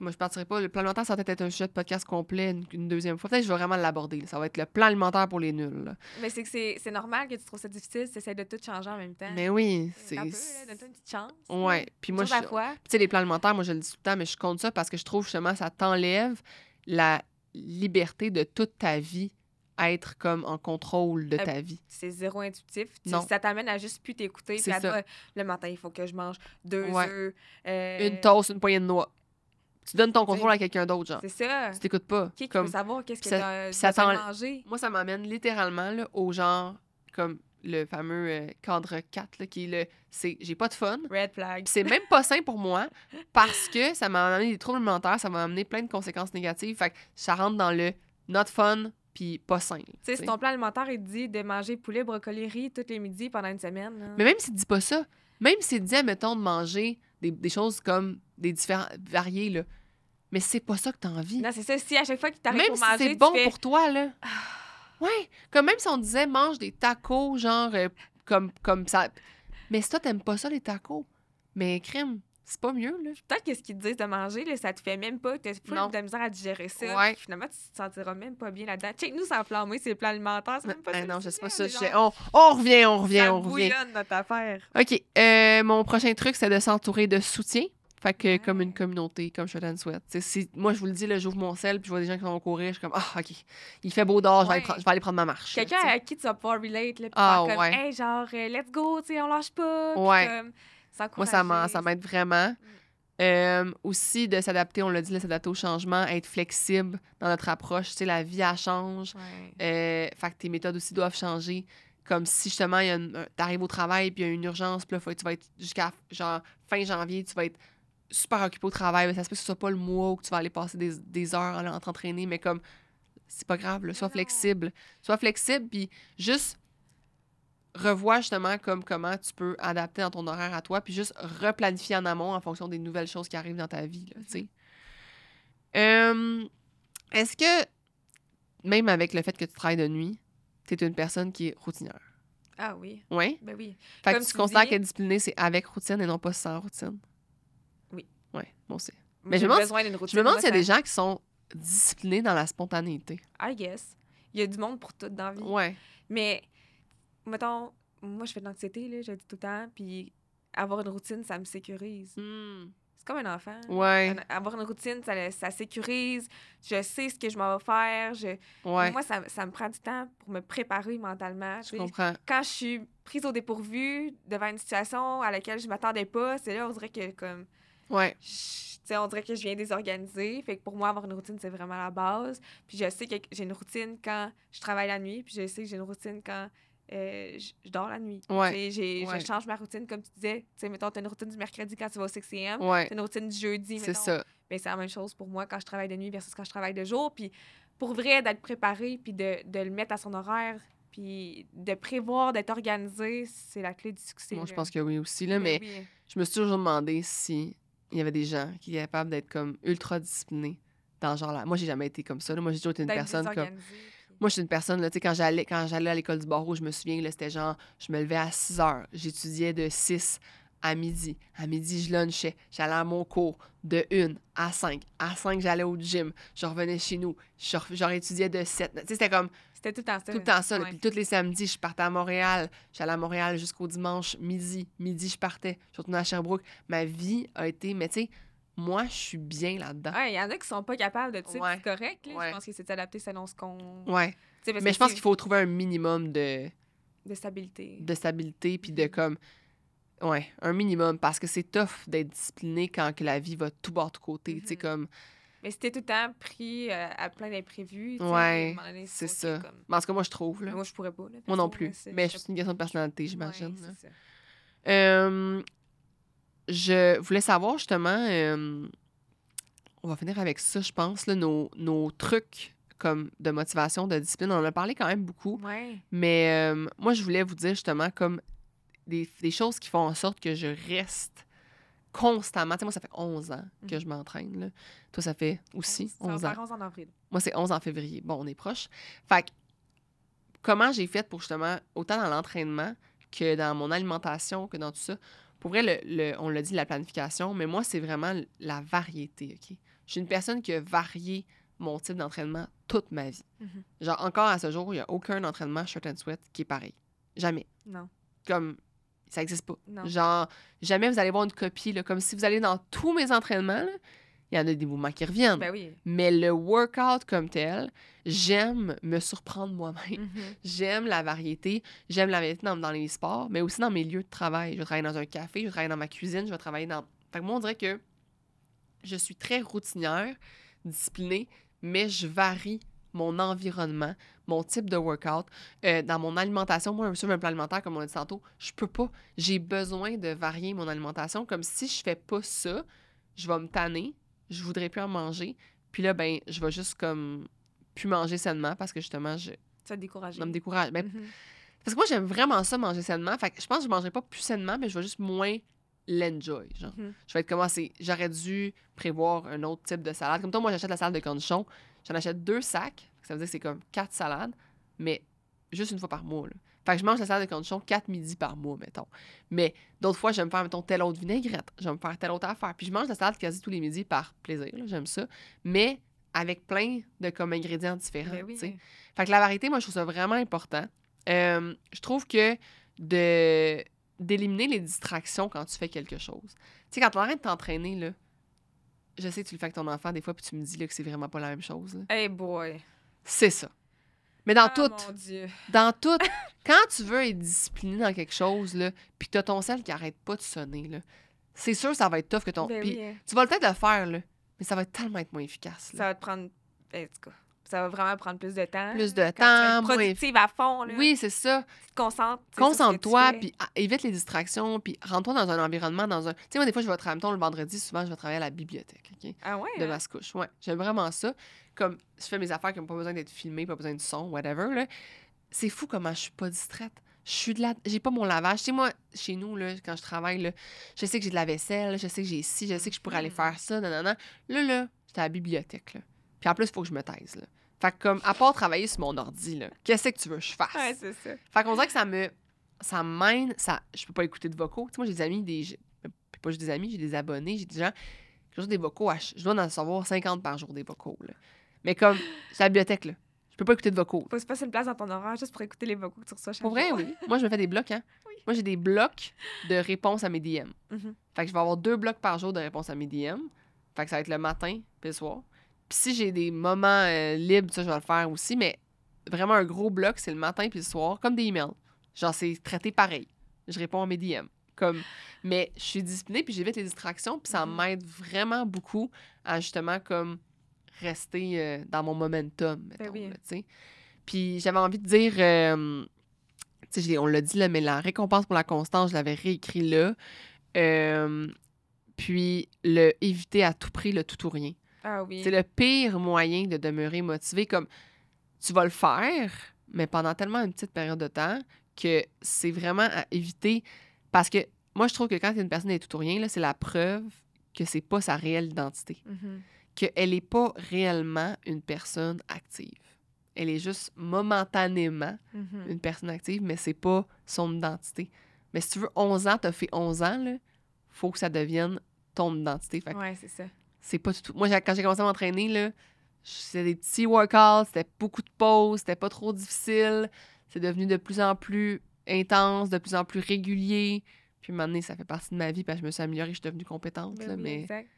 moi, je partirais pas. Le plan alimentaire, ça va peut-être être un sujet de podcast complet une, une deuxième fois. Peut-être que je vais vraiment l'aborder. là. Ça va être le plan alimentaire pour les nuls, là. Mais c'est que c'est c'est normal que tu trouves ça difficile, tu essaies de tout changer en même temps. Mais oui, C'est un peu, là, donne-toi une petite chance. Ouais. Puis moi, Chose je à la fois. Tu sais, les plans alimentaires, moi, je le dis tout le temps, mais je compte ça parce que je trouve justement ça t'enlève la liberté de toute ta vie à être comme en contrôle de Euh, ta vie. C'est zéro intuitif. Tu- Non. Ça t'amène à juste plus t'écouter. Puis C'est à ça. dire, le matin, il faut que je mange deux Ouais. œufs. euh, Une toast, une poignée de noix. Tu donnes ton contrôle à quelqu'un d'autre, genre. C'est ça. Tu t'écoutes pas. Qui qui Comme, peut savoir qu'est-ce que ça- ça t'en- manger? moi, ça m'amène littéralement là, au genre, comme le fameux euh, cadre 4, là, qui est le c'est j'ai pas de fun. Red flag. C'est même pas sain pour moi parce que ça m'a amené des troubles alimentaires, ça m'a amené plein de conséquences négatives. Fait que ça rentre dans le not fun puis pas sain. Tu sais, tu si ton plan alimentaire, te dit de manger poulet, brocoli, riz tous les midis pendant une semaine. là. Mais même s'il dit pas ça, même s'il dit, admettons, de manger des, des choses comme des différents variés, là, mais c'est pas ça que t'as envie. Non, c'est ça. Si à chaque fois que t'arrives Même pour si manger, c'est bon fais, pour toi, là. Ouais, comme même si on disait mange des tacos, genre, euh, comme, comme ça. Mais si toi, t'aimes pas ça, les tacos, mais crème, c'est pas mieux, là. Peut-être que ce qu'ils te disent de manger, là, ça te fait même pas. T'as Non. de misère à digérer ça. Ouais. Finalement, tu te sentiras même pas bien là-dedans. Check, nous, ça enflammé, c'est le plan alimentaire. C'est même pas Ah non, je sais pas ça. sais- On, on revient, on revient, ça on revient. bouillonne, notre affaire. OK. euh, mon prochain truc, c'est de s'entourer de soutien. Fait que Ouais. comme une communauté, comme Shot Sweat. Si, moi, je vous le dis, là, j'ouvre mon sel, puis je vois des gens qui vont courir, je suis comme, ah, OK, il fait beau dehors, je, vais aller prendre- je vais aller prendre ma marche. Quelqu'un à qui tu vas pouvoir relate, là, puis Ah, faire comme, ouais. hey, genre, euh, let's go, tu sais, on lâche pas. Ouais. comme, Moi, ça m'aide vraiment. Euh, aussi, de s'adapter, on l'a dit, s'adapter au changement, être flexible dans notre approche. Tu sais, la vie, elle change. Euh, fait que tes méthodes aussi doivent changer. Comme si justement, t'arrives au travail puis il y a une urgence, puis là, faut- tu vas être jusqu'à genre fin janvier, tu vas être super occupé au travail. mais Ça se peut que ce soit pas le mois où tu vas aller passer des, des heures en en t'entraîner, mais comme c'est pas grave, là, sois flexible. Sois flexible, puis juste revois justement comme comment tu peux adapter dans ton horaire à toi, puis juste replanifier en amont en fonction des nouvelles choses qui arrivent dans ta vie, là, tu sais. Euh, Est-ce que, même avec le fait que tu travailles de nuit, tu es une personne qui est routinière? Ah oui, Oui? ben oui. Fait que tu tu considères dis- qu'être discipliné, c'est avec routine et non pas sans routine? Oui. Moi aussi. Mais je me demande- Je me demande s'il y a des gens qui sont disciplinés dans la spontanéité. I guess. Il y a du monde pour tout dans la vie. Ouais. Mais, mettons, moi, je fais de l'anxiété, là, je le dis tout le temps, puis avoir une routine, ça me sécurise. Hmm. comme un enfant. Ouais. Un- Avoir une routine, ça, ça sécurise. Je sais ce que je m'en vais faire. Je... Ouais. Moi, ça, ça me prend du temps pour me préparer mentalement. je comprends. Quand je suis prise au dépourvu devant une situation à laquelle je m'attendais pas, c'est là, on dirait que comme Ouais. je- tu sais, on dirait que je viens désorganiser. Fait que pour moi, avoir une routine, c'est vraiment la base. Puis je sais que j'ai une routine quand je travaille la nuit, puis je sais que j'ai une routine quand euh, je, dors la nuit. Ouais. Tu Ouais. Je change ma routine, comme tu disais. Tu sais, mettons, tu as une routine du mercredi quand tu vas au 6am, Ouais. t'as une routine du jeudi, C'est ça. Ben, c'est la même chose pour moi quand je travaille de nuit versus quand je travaille de jour. Puis pour vrai, d'être préparé, puis de, de le mettre à son horaire, puis de prévoir, d'être organisé, c'est la clé du succès. Moi, je pense que oui aussi, là, mais Ben oui. je me suis toujours demandé si il y avait des gens qui étaient capables d'être comme ultra disciplinés dans ce genre-là. Moi, j'ai jamais été comme ça. là. Moi, j'ai toujours été une personne comme. Moi, je suis une personne, là, tu sais, quand j'allais, quand j'allais à l'école du barreau, je me souviens, là, c'était genre, je me levais à 6 heures, j'étudiais de 6 à midi. À midi, je lunchais, j'allais à mon cours de 1 à 5. À 5, j'allais au gym, je revenais chez nous, je re- genre étudiais de 7. Tu sais, c'était comme C'était tout le temps ça. tout le temps ça. Puis tous les samedis, je partais à Montréal, j'allais à Montréal jusqu'au dimanche, midi. Midi, je partais, je retournais à Sherbrooke. Ma vie a été, mais tu sais, moi, je suis bien là-dedans. Ouais, il y en a qui sont pas capables de, tu sais, Ouais. c'est correct. là. Ouais. Je pense que c'est d'adapter selon ce qu'on. Ouais. Parce Mais je pense qu'il faut trouver un minimum de. De stabilité. de stabilité puis de Mhm. comme ouais un minimum parce que c'est tough d'être discipliné quand que la vie va tout bord tout côté tu sais Mhm. comme Mais t'es tout le temps pris euh, à plein d'imprévus, Ouais, c'est ça comme- mais en tout cas moi je trouve là. Moi, je pourrais pas. là, moi non plus là, mais c'est une question de personnalité j'imagine là. c'est ça. Euh, je voulais savoir justement euh, on va finir avec ça je pense là, nos, nos trucs comme de motivation de discipline on en a parlé quand même beaucoup Ouais. Mais moi, je voulais vous dire justement comme des, des choses qui font en sorte que je reste constamment. Tu sais, moi, ça fait 11 ans que Mhm. je m'entraîne. là. Toi, ça fait aussi Ça va 11 ans. 11 en avril. Moi, c'est 11 en février. Bon, on est proche. Fait que, comment j'ai fait pour justement, autant dans l'entraînement que dans mon alimentation, que dans tout ça, pour vrai, le, le- on l'a dit, la planification, mais moi, c'est vraiment la variété, OK? Je suis une personne qui a varié mon type d'entraînement toute ma vie. Mhm. Genre, encore à ce jour, il n'y a aucun entraînement shirt and sweat qui est pareil. Jamais. Non. Comme, ça n'existe pas. Non. Genre, jamais vous allez voir une copie, là, comme si vous allez dans tous mes entraînements, il y en a des mouvements qui reviennent. Ben oui. Mais le workout comme tel, j'aime me surprendre moi-même. Mhm. <laughs> J'aime la variété. J'aime la variété dans, dans les sports, mais aussi dans mes lieux de travail. Je vais travailler dans un café, je vais travailler dans ma cuisine, je vais travailler dans. Fait que moi, on dirait que je suis très routinière, disciplinée, mais je varie mon environnement, mon type de workout. Euh, dans mon alimentation, moi, sur un plan alimentaire, comme on a dit tantôt, je peux pas. J'ai besoin de varier mon alimentation. Comme si je fais pas ça, je vais me tanner, je voudrais plus en manger. Puis là, ben, je vais juste comme plus manger sainement parce que justement, je, Ça te décourage. ça me décourage. Ben, Mhm. parce que moi, j'aime vraiment ça, manger sainement. Fait que je pense que je mangerai pas plus sainement, mais je vais juste moins l'enjoy. Genre, Mhm. je vais être comme, ah, j'aurais dû prévoir un autre type de salade. Comme toi, moi, j'achète la salade de cornichons. J'en achète deux sacs. Ça veut dire que c'est comme quatre salades, mais juste une fois par mois. Là. Fait que je mange la salade de cornichons quatre midis par mois, mettons. Mais d'autres fois, je vais me faire, mettons, telle autre vinaigrette. Je vais me faire telle autre affaire. Puis je mange la salade quasi tous les midis par plaisir. J'aime ça. Mais avec plein de comme ingrédients différents. Ben oui. Fait que la variété, moi, je trouve ça vraiment important. Euh, je trouve que de d'éliminer les distractions quand tu fais quelque chose. Tu sais, quand tu arrêtes de t'entraîner, là, je sais que tu le fais avec ton enfant des fois, puis tu me dis là, que c'est vraiment pas la même chose. là. Hey boy. C'est ça. Mais dans Ah, tout, Mon Dieu. <laughs> dans tout, quand tu veux être discipliné dans quelque chose, là, puis que t'as ton sel qui arrête pas de sonner, là, c'est sûr que ça va être tough que ton... Ben oui, hein. tu vas peut-être le faire, là, mais ça va être tellement être moins efficace. là. Ça va te prendre. en tout cas, ça va vraiment prendre plus de temps. Plus de tu temps, moins- productive à fond. Là. Oui, c'est ça. Tu tu tu Concentre-toi, puis ah, évite les distractions, puis rentre-toi dans un environnement, dans un... Tu sais, moi, des fois, je vais travailler, le vendredi, souvent, je vais travailler à la bibliothèque, OK? Ah ouais? De hein? Mascouche, ouais. J'aime vraiment ça. Comme, je fais mes affaires qui n'ont pas besoin d'être filmées, pas besoin de son, whatever, là. C'est fou comment je suis pas distraite. Je suis de la... J'ai pas mon lavage. Tu sais, moi, chez nous, là, quand je travaille, là, je sais que j'ai de la vaisselle, je sais que j'ai ci, je sais que je pourrais aller Mhm. faire ça, nanana. Là, là, j'étais à la bibliothèque, là. Puis en plus, il faut que je me taise, là. Fait que, comme, à part travailler sur mon ordi, là, qu'est-ce que tu veux que je fasse? Ouais, c'est ça. Fait qu'on dirait que ça me. Ça m'aide. Ça, je peux pas écouter de vocaux. Tu sais, moi, j'ai des amis, des. j'ai- Pas juste des amis, j'ai des abonnés, j'ai des gens. J'ai des vocaux. à Je dois en savoir 50 par jour des vocaux. Là. Mais comme. C'est la bibliothèque, là. Je peux pas écouter de vocaux. Faut se passer une place dans ton horaire juste pour écouter les vocaux que tu reçois chaque Pour vrai, jour. oui. Moi, je me fais des blocs, hein. <laughs> Oui. Moi, j'ai des blocs de réponses à mes DM. Mhm. Fait que je vais avoir deux blocs par jour de réponses à mes DM. Fait que ça va être le matin puis le soir. Puis si j'ai des moments euh, libres, ça, je vais le faire aussi. Mais vraiment, un gros bloc, c'est le matin puis le soir, comme des emails. Genre, c'est traité pareil. Je réponds à mes DM. Comme... Mais je suis disciplinée puis j'évite les distractions. Puis ça Mhm. m'aide vraiment beaucoup à justement comme rester euh, dans mon momentum, mettons, là, sais. Puis j'avais envie de dire... euh, on l'a dit là, mais la récompense pour la constance, je l'avais réécrit là. Euh, puis le éviter à tout prix le tout ou rien. Ah oui. C'est le pire moyen de demeurer motivé. Comme tu vas le faire, mais pendant tellement une petite période de temps que c'est vraiment à éviter. Parce que moi, je trouve que quand une personne est tout ou rien, c'est la preuve que c'est pas sa réelle identité. Mhm. Qu'elle n'est pas réellement une personne active. Elle est juste momentanément Mhm. une personne active, mais c'est pas son identité. Mais si tu veux 11 ans, t'as fait 11 ans, là, faut que ça devienne ton identité. Ouais, c'est ça. C'est pas du tout. Moi, quand j'ai commencé à m'entraîner, là, c'était des petits workouts, c'était beaucoup de pauses, c'était pas trop difficile. C'est devenu de plus en plus intense, de plus en plus régulier. Puis maintenant, ça fait partie de ma vie, parce que je me suis améliorée, je suis devenue compétente, Ben là, oui, mais exact.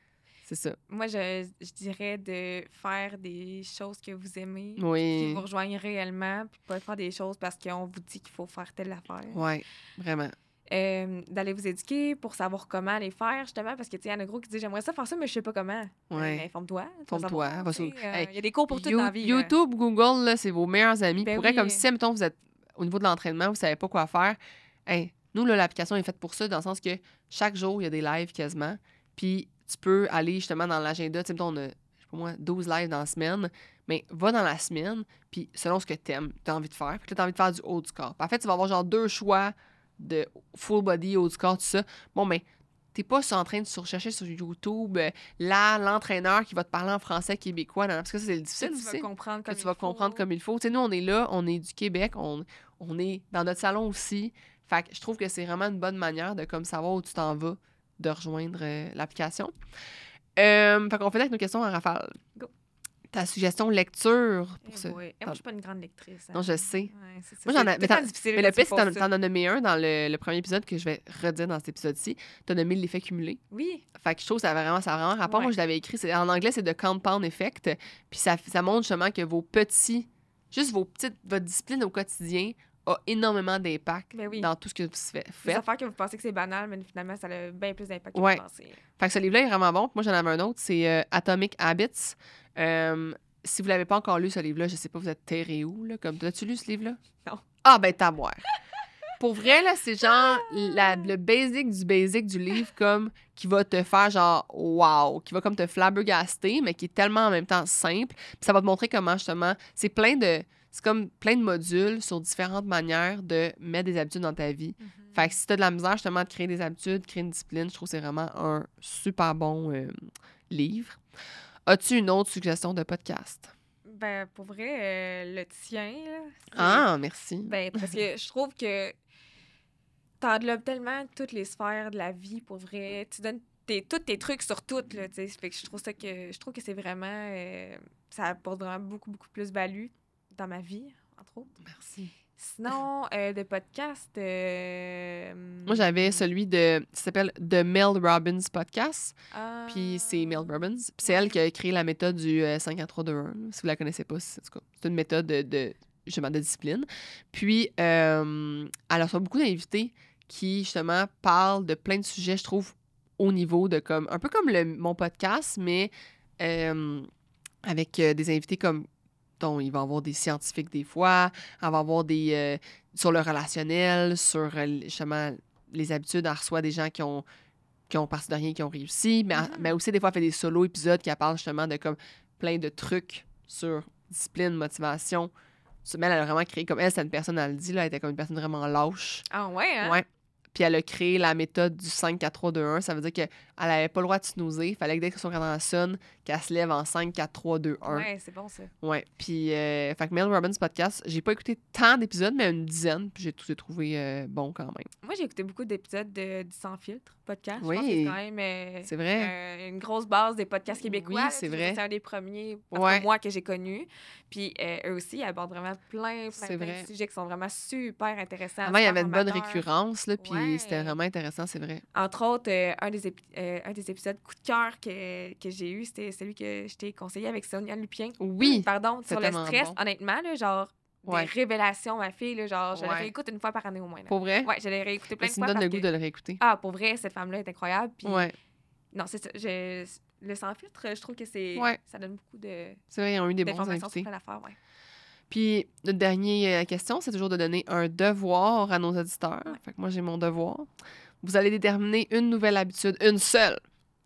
c'est ça. Moi, je, je dirais de faire des choses que vous aimez, qui Oui. vous rejoignent réellement, puis pas faire des choses parce qu'on vous dit qu'il faut faire telle affaire. Ouais, vraiment. Euh, D'aller vous éduquer pour savoir comment les faire, justement, parce que, tu sais, il y en a gros qui disent J'aimerais ça faire ça, mais je sais pas comment. Ouais. Euh, Informe-toi. tu vas Informe-toi, tu sur- euh, Hey, Il y a des cours pour tout You- dans la vie. là. YouTube, Google, là, c'est vos meilleurs amis. Ben oui. comme si, mettons, vous êtes au niveau de l'entraînement, vous savez pas quoi faire. Hey, nous, là, l'application est faite pour ça, dans le sens que chaque jour, il y a des lives quasiment. Puis tu peux aller justement dans l'agenda. Tu sais, mettons, on a, je sais pas moi, 12 lives dans la semaine. Mais va dans la semaine, puis selon ce que t'aimes, t'as envie de faire. Puis là, t'as envie de faire du haut du corps. En fait, tu vas avoir genre deux choix de full body, haut du corps, tout ça. Bon, mais t'es pas en train de rechercher sur YouTube euh, là, l'entraîneur qui va te parler en français québécois. non, parce que ça, c'est difficile tu vas comprendre que comme tu vas comprendre faut. comme il faut. Tu sais, nous, on est là, on est du Québec, on, on est dans notre salon aussi. Fait que je trouve que c'est vraiment une bonne manière de comme savoir où tu t'en vas, de rejoindre euh, l'application. Euh, fait qu'on fait avec nos questions en rafale. Go. Ta suggestion lecture pour Eh ça. boy. Eh, moi, je suis pas une grande lectrice. Non, hein. je sais. Ouais, c'est. Moi, j'en mais difficile Mais le tu pire, c'est que t'en as nommé un dans le, le premier épisode que je vais redire dans cet épisode-ci. T'as nommé l'effet cumulé. Oui. Fait que je trouve que ça a vraiment, ça a vraiment rapport. Ouais. Moi, je l'avais écrit. c'est- En anglais, c'est The Compound Effect. Puis ça, ça montre justement que vos petits, juste vos petites, votre discipline au quotidien a énormément d'impact Ben oui. dans tout ce que vous fa- Des faites. affaires que vous pensez que c'est banal, mais finalement, ça a bien plus d'impact que Ouais. vous pensez. Fait que ce livre-là est vraiment bon. Puis Moi, j'en avais un autre. C'est euh, Atomic Habits. Euh, si vous l'avez pas encore lu, ce livre-là, je sais pas, vous êtes terré où, là? Comme, as-tu lu ce livre-là? Non. Ah, ben, t'as boire. Pour vrai, là, c'est genre la- le basic du basic du livre, comme, qui va te faire genre, wow, qui va comme te flabbergaster, mais qui est tellement en même temps simple. Puis ça va te montrer comment, justement, c'est plein de. C'est comme plein de modules sur différentes manières de mettre des habitudes dans ta vie. Fait que si tu as de la misère justement de créer des habitudes, créer une discipline, je trouve que c'est vraiment un super bon euh, livre. As-tu une autre suggestion de podcast? Ben, pour vrai, euh, le tien, là. Ah, merci. Ben, parce que je trouve que t'englobes tellement toutes les sphères de la vie, pour vrai. Tu donnes tes, tous tes trucs sur toutes, là, tu sais. Fait que je trouve ça que... Je trouve que c'est vraiment... euh, ça apporte vraiment beaucoup, beaucoup plus de value dans ma vie, entre autres. Merci. Sinon, euh, de podcast... euh, Moi, j'avais celui de. Ça s'appelle The Mel Robbins Podcast. ah, Puis c'est Mel Robbins. Puis c'est elle qui a créé la méthode du euh, 5 à 3 2 1. Si vous la connaissez pas, c'est une méthode de, de, justement, de discipline. Puis euh, elle reçoit beaucoup d'invités qui, justement, parlent de plein de sujets, je trouve, au niveau de comme. Un peu comme le, mon podcast, mais euh, avec euh, des invités comme. Dont il va y avoir des scientifiques des fois, elle va avoir des. euh, sur le relationnel, sur euh, justement les habitudes. Elle reçoit des gens qui ont qui ont parti de rien, qui ont réussi, mais, Mhm. mais aussi des fois elle fait des solo épisodes qui elle parle justement de comme plein de trucs sur discipline, motivation. Mais elle a vraiment créé comme elle, c'est une personne, elle le dit, là, elle était comme une personne vraiment lâche. Ah ouais, hein? Ouais. Puis elle a créé la méthode du 5, 4, 3, 2, 1. Ça veut dire qu'elle n'avait pas le droit de snoozer. Il fallait que dès que son cadran sonne, qu'elle se lève en 5, 4, 3, 2, 1. Ouais, c'est bon ça. Ouais. Puis, euh, fait que Mel Robbins podcast, j'ai pas écouté tant d'épisodes, mais une dizaine. Puis j'ai tout trouvé euh, bon quand même. Moi, j'ai écouté beaucoup d'épisodes de, du Sans Filtre podcast. Oui. Je pense que c'est quand même euh, C'est vrai. euh, une grosse base des podcasts québécois. Oui, c'est vrai. C'est un des premiers, Ouais. moi, que j'ai connu. Puis euh, eux aussi, ils abordent vraiment plein, de sujets qui sont vraiment super intéressants. Avant, il y avait une bonne récurrence, là, puis Ouais. C'était vraiment intéressant, c'est vrai. Entre autres, euh, un, des euh, un des épisodes coup de cœur que, que j'ai eu, c'était celui que je t'ai conseillé avec Sonia Lupien. Oui. Pardon, sur le stress. bon. Honnêtement, là, genre, Ouais. des révélations, ma fille, là, genre, je Ouais. la réécoute une fois par année au moins. là. Pour vrai? Ouais, je l'ai réécouté plein de ça me fois. donne le goût que- de le réécouter. Ah, pour vrai, cette femme-là est incroyable. Puis, Ouais. Non, c'est ça. je- Le sans filtre, je trouve que c'est. Ouais. Ça donne beaucoup de C'est vrai, ils ont eu des bons invités. sur ouais. Puis, notre dernière euh, question, c'est toujours de donner un devoir à nos auditeurs. Fait que moi, j'ai mon devoir. Vous allez déterminer une nouvelle habitude, une seule,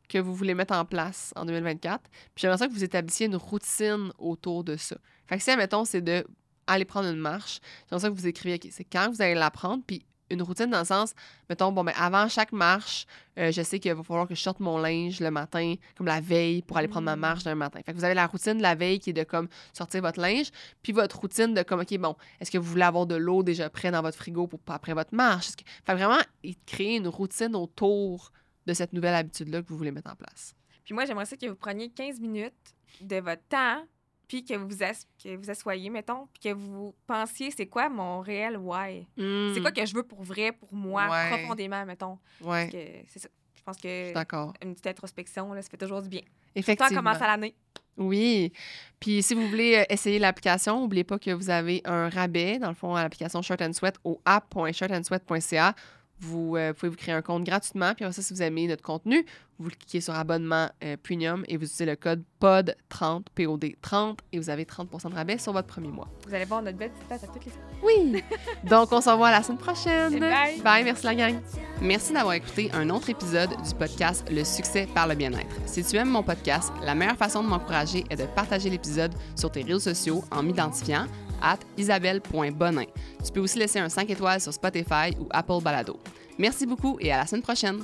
que vous voulez mettre en place en 2024. Puis, j'aimerais ça que vous établissiez une routine autour de ça. Fait que si, admettons, c'est de aller prendre une marche, j'aimerais ça que vous écriviez, OK, c'est quand vous allez la prendre, puis une routine dans le sens, mettons, bon, ben, avant chaque marche, euh, je sais qu'il va falloir que je sorte mon linge le matin, comme la veille, pour aller prendre ma Mm. marche d'un matin. Fait que vous avez la routine de la veille qui est de comme sortir votre linge, puis votre routine de comme, OK, bon, est-ce que vous voulez avoir de l'eau déjà près dans votre frigo pour après votre marche? Que... Fait que vraiment, créer une routine autour de cette nouvelle habitude-là que vous voulez mettre en place. Puis moi, j'aimerais ça que vous preniez 15 minutes de votre temps, puis que vous as- que vous assoyez, mettons, puis que vous pensiez, c'est quoi mon réel why? C'est quoi que je veux pour vrai, pour moi, Hmm. Ouais. profondément, mettons? Ouais, c'est ça. Je pense je que d'accord. une petite introspection, là, ça fait toujours du bien. Effectivement. commence à l'année. Oui. Puis si vous voulez euh, essayer l'application, n'oubliez pas que vous avez un rabais, dans le fond, à l'application Shirt and Sweat au app.shirtandsweat.ca. Vous euh, pouvez vous créer un compte gratuitement. Puis après ça, si vous aimez notre contenu, vous cliquez sur abonnement euh, premium et vous utilisez le code POD30, POD30, et vous avez 30% de rabais sur votre premier mois. Vous allez voir notre belle petite face à toutes les Oui! <laughs> Donc, on se revoit la semaine prochaine. Bye. Bye, merci la gang. Merci d'avoir écouté un autre épisode du podcast Le succès par le bien-être. Si tu aimes mon podcast, la meilleure façon de m'encourager est de partager l'épisode sur tes réseaux sociaux en m'identifiant à isabelle.bonin. Tu peux aussi laisser un 5 étoiles sur Spotify ou Apple Balado. Merci beaucoup et à la semaine prochaine.